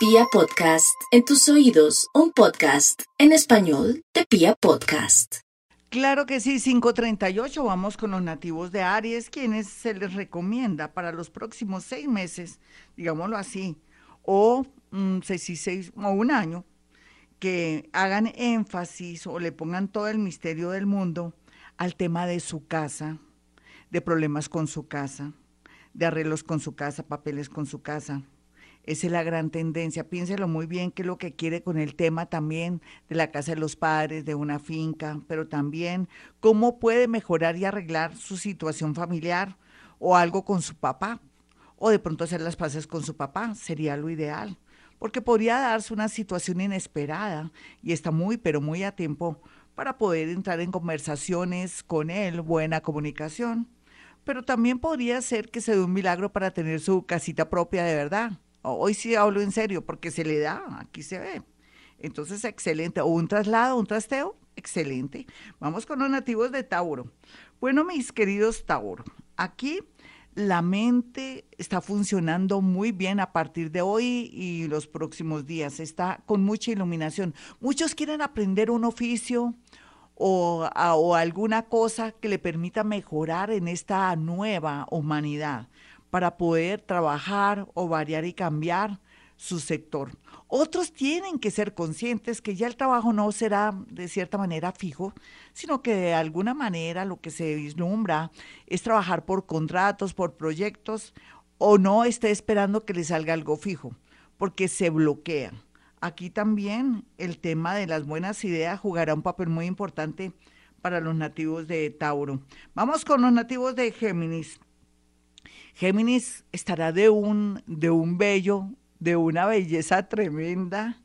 Pia Podcast, en tus oídos, un podcast en español de Pia Podcast. Claro que sí, 538, vamos con los nativos de Aries, quienes se les recomienda para los próximos seis meses, digámoslo así, o mm, seis, seis, o un año, que hagan énfasis o le pongan todo el misterio del mundo al tema de su casa, de problemas con su casa, de arreglos con su casa, papeles con su casa esa es la gran tendencia. Piénselo muy bien qué es lo que quiere con el tema también de la casa de los padres, de una finca, pero también cómo puede mejorar y arreglar su situación familiar o algo con su papá, o de pronto hacer las paces con su papá, sería lo ideal, porque podría darse una situación inesperada y está muy, pero muy a tiempo para poder entrar en conversaciones con él, buena comunicación. Pero también podría ser que se dé un milagro para tener su casita propia de verdad Hoy sí hablo en serio porque se le da, aquí se ve. Entonces, excelente. O un traslado, un trasteo, excelente. Vamos con los nativos de Tauro. Bueno, mis queridos Tauro, aquí la mente está funcionando muy bien a partir de hoy y los próximos días. Está con mucha iluminación. Muchos quieren aprender un oficio o, o alguna cosa que le permita mejorar en esta nueva humanidad para poder trabajar o variar y cambiar su sector. Otros tienen que ser conscientes que ya el trabajo no será de cierta manera fijo, sino que de alguna manera lo que se vislumbra es trabajar por contratos, por proyectos, o no esté esperando que le salga algo fijo, porque se bloquean. Aquí también el tema de las buenas ideas jugará un papel muy importante para los nativos de Tauro. Vamos con los nativos de Géminis. Géminis estará de un, de un bello, de una belleza tremenda,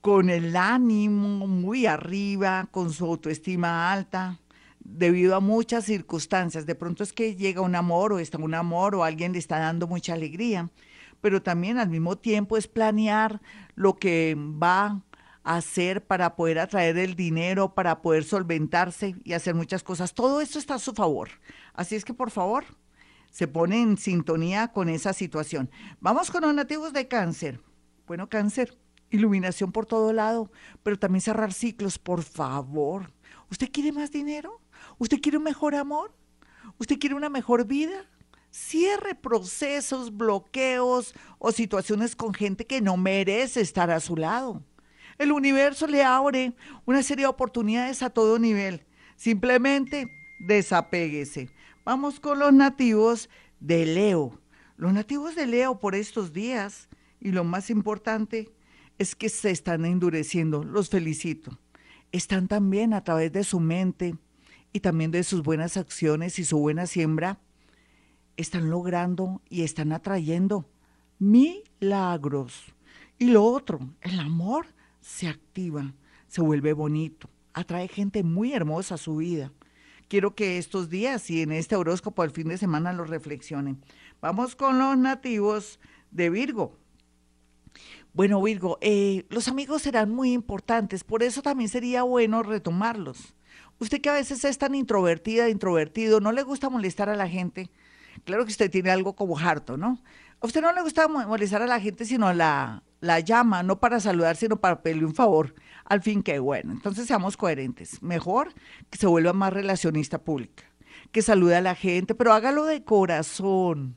con el ánimo muy arriba, con su autoestima alta, debido a muchas circunstancias. De pronto es que llega un amor o está un amor o alguien le está dando mucha alegría, pero también al mismo tiempo es planear lo que va a hacer para poder atraer el dinero, para poder solventarse y hacer muchas cosas. Todo esto está a su favor. Así es que por favor, se pone en sintonía con esa situación. Vamos con los nativos de cáncer. Bueno, cáncer, iluminación por todo lado, pero también cerrar ciclos, por favor. ¿Usted quiere más dinero? ¿Usted quiere un mejor amor? ¿Usted quiere una mejor vida? Cierre procesos, bloqueos o situaciones con gente que no merece estar a su lado. El universo le abre una serie de oportunidades a todo nivel. Simplemente desapéguese. Vamos con los nativos de Leo. Los nativos de Leo por estos días, y lo más importante, es que se están endureciendo. Los felicito. Están también a través de su mente y también de sus buenas acciones y su buena siembra, están logrando y están atrayendo milagros. Y lo otro, el amor se activa, se vuelve bonito, atrae gente muy hermosa a su vida quiero que estos días y en este horóscopo al fin de semana lo reflexionen. Vamos con los nativos de Virgo. Bueno, Virgo, eh, los amigos serán muy importantes, por eso también sería bueno retomarlos. Usted que a veces es tan introvertida, introvertido, no le gusta molestar a la gente. Claro que usted tiene algo como harto, ¿no? A usted no le gusta molestar a la gente, sino la, la llama, no para saludar, sino para pedirle un favor. Al fin que bueno, entonces seamos coherentes. Mejor que se vuelva más relacionista pública, que salude a la gente, pero hágalo de corazón.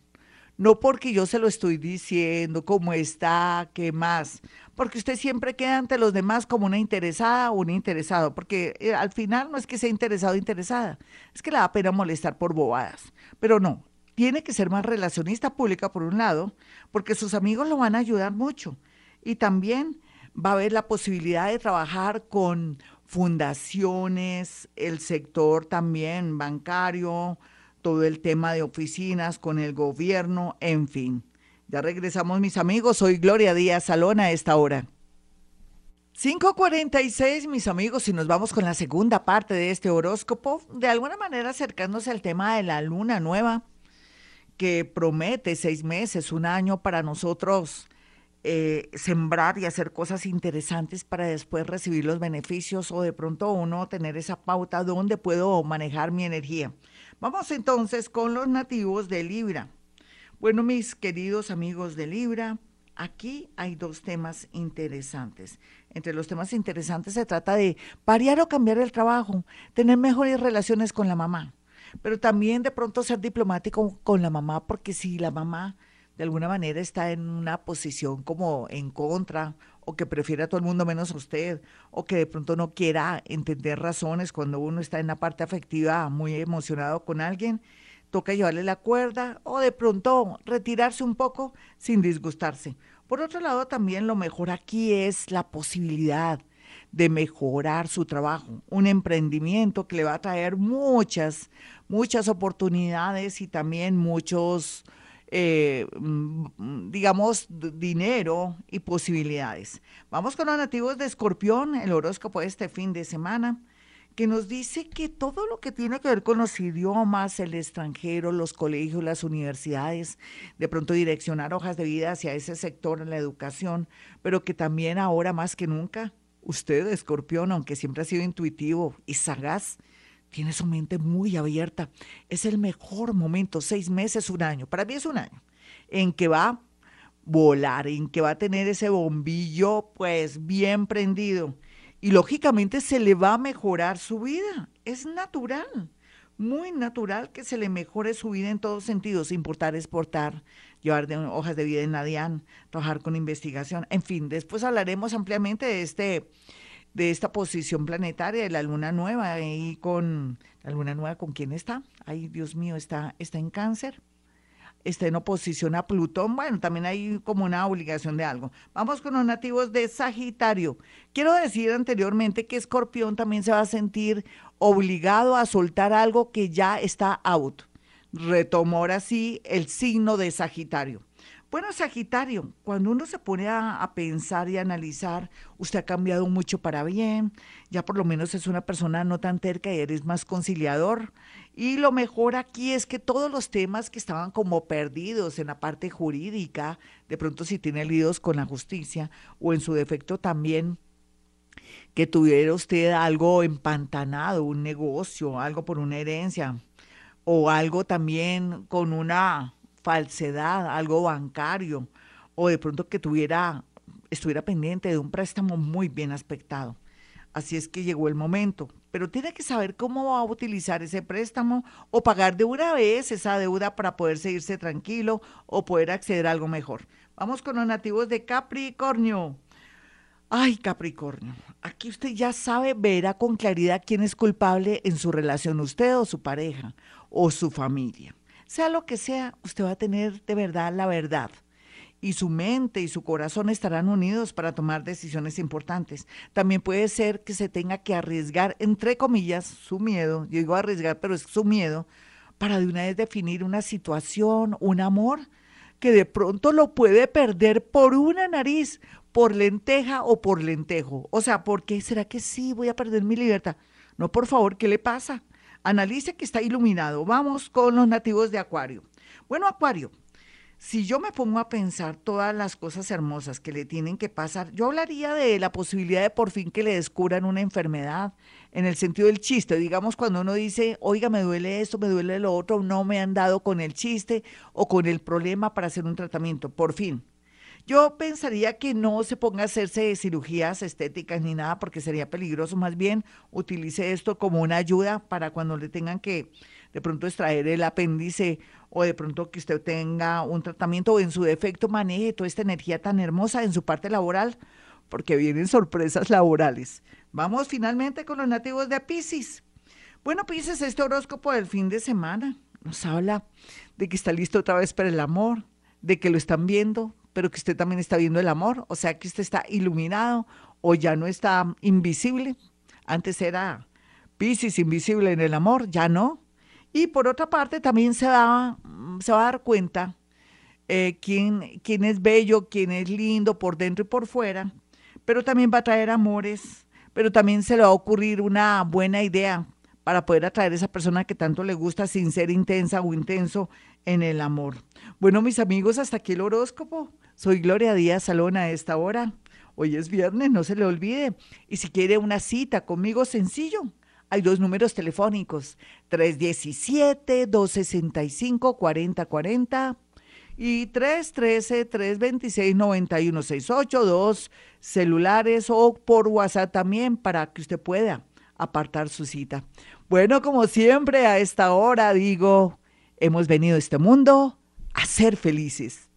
No porque yo se lo estoy diciendo, cómo está, qué más. Porque usted siempre queda ante los demás como una interesada o un interesado. Porque eh, al final no es que sea interesado o interesada, es que le da pena molestar por bobadas. Pero no, tiene que ser más relacionista pública por un lado, porque sus amigos lo van a ayudar mucho. Y también va a haber la posibilidad de trabajar con fundaciones, el sector también bancario, todo el tema de oficinas, con el gobierno, en fin. Ya regresamos mis amigos, soy Gloria Díaz Salón a esta hora. 5.46 mis amigos y nos vamos con la segunda parte de este horóscopo, de alguna manera acercándose al tema de la luna nueva que promete seis meses, un año para nosotros eh, sembrar y hacer cosas interesantes para después recibir los beneficios o de pronto uno tener esa pauta donde puedo manejar mi energía. Vamos entonces con los nativos de Libra. Bueno, mis queridos amigos de Libra, aquí hay dos temas interesantes. Entre los temas interesantes se trata de variar o cambiar el trabajo, tener mejores relaciones con la mamá, pero también de pronto ser diplomático con la mamá, porque si la mamá de alguna manera está en una posición como en contra o que prefiere a todo el mundo menos a usted, o que de pronto no quiera entender razones cuando uno está en la parte afectiva muy emocionado con alguien, toca llevarle la cuerda o de pronto retirarse un poco sin disgustarse. Por otro lado, también lo mejor aquí es la posibilidad de mejorar su trabajo, un emprendimiento que le va a traer muchas, muchas oportunidades y también muchos eh, mm, digamos, dinero y posibilidades. Vamos con los nativos de Escorpión, el horóscopo de este fin de semana, que nos dice que todo lo que tiene que ver con los idiomas, el extranjero, los colegios, las universidades, de pronto direccionar hojas de vida hacia ese sector en la educación, pero que también ahora más que nunca, usted, Escorpión, aunque siempre ha sido intuitivo y sagaz, tiene su mente muy abierta. Es el mejor momento, seis meses, un año. Para mí es un año en que va a volar, en que va a tener ese bombillo pues bien prendido. Y lógicamente se le va a mejorar su vida. Es natural, muy natural que se le mejore su vida en todos sentidos, importar, exportar, llevar hojas de vida en la trabajar con investigación. En fin, después hablaremos ampliamente de este de esta posición planetaria de la luna nueva y con la luna nueva con quién está ay Dios mío está está en cáncer está en oposición a Plutón. Bueno también hay como una obligación de algo. Vamos con los nativos de Sagitario. Quiero decir anteriormente que Escorpión también se va a sentir obligado a soltar algo que ya está out. Retomó así el signo de Sagitario bueno, Sagitario, cuando uno se pone a, pensar y analizar, usted ha cambiado mucho para bien, ya por lo menos es una persona no tan terca y eres más conciliador. Y lo mejor aquí es que todos los temas que estaban como perdidos en la parte jurídica, de pronto si tiene líos con la justicia o en su defecto también que tuviera usted algo empantanado, un negocio, algo por una herencia o algo también con una falsedad, algo bancario, o de pronto que tuviera, estuviera pendiente de un préstamo muy bien aspectado. Así es que llegó el momento, pero tiene que saber cómo va a utilizar ese préstamo o pagar de una vez esa deuda para poder seguirse tranquilo o poder acceder a algo mejor. Vamos con los nativos de Capricornio. Ay, Capricornio, aquí usted ya sabe, verá con claridad quién es culpable en su relación, usted o su pareja o su familia. Sea lo que sea, usted va a tener de verdad la verdad. Y su mente y su corazón estarán unidos para tomar decisiones importantes. También puede ser que se tenga que arriesgar, entre comillas, su miedo, yo digo arriesgar, pero es su miedo, para de una vez definir una situación, un amor, que de pronto lo puede perder por una nariz, por lenteja o por lentejo. O sea, ¿por qué será que sí voy a perder mi libertad? No, por favor, ¿qué le pasa? Analice que está iluminado. Vamos con los nativos de Acuario. Bueno, Acuario, si yo me pongo a pensar todas las cosas hermosas que le tienen que pasar, yo hablaría de la posibilidad de por fin que le descubran una enfermedad, en el sentido del chiste. Digamos, cuando uno dice, oiga, me duele esto, me duele lo otro, no me han dado con el chiste o con el problema para hacer un tratamiento, por fin. Yo pensaría que no se ponga a hacerse cirugías estéticas ni nada porque sería peligroso, más bien utilice esto como una ayuda para cuando le tengan que de pronto extraer el apéndice o de pronto que usted tenga un tratamiento o en su defecto maneje toda esta energía tan hermosa en su parte laboral porque vienen sorpresas laborales. Vamos finalmente con los nativos de Pisces. Bueno, Pisces, este horóscopo del fin de semana nos habla de que está listo otra vez para el amor, de que lo están viendo, pero que usted también está viendo el amor, o sea que usted está iluminado o ya no está invisible. Antes era Pisces invisible en el amor, ya no. Y por otra parte también se va, se va a dar cuenta eh, quién, quién es bello, quién es lindo por dentro y por fuera, pero también va a traer amores, pero también se le va a ocurrir una buena idea para poder atraer a esa persona que tanto le gusta sin ser intensa o intenso en el amor. Bueno, mis amigos, hasta aquí el horóscopo. Soy Gloria Díaz Salón a esta hora. Hoy es viernes, no se le olvide. Y si quiere una cita conmigo, sencillo. Hay dos números telefónicos, 317-265-4040 y 313-326-9168, dos celulares o por WhatsApp también para que usted pueda apartar su cita. Bueno, como siempre a esta hora digo, hemos venido a este mundo a ser felices.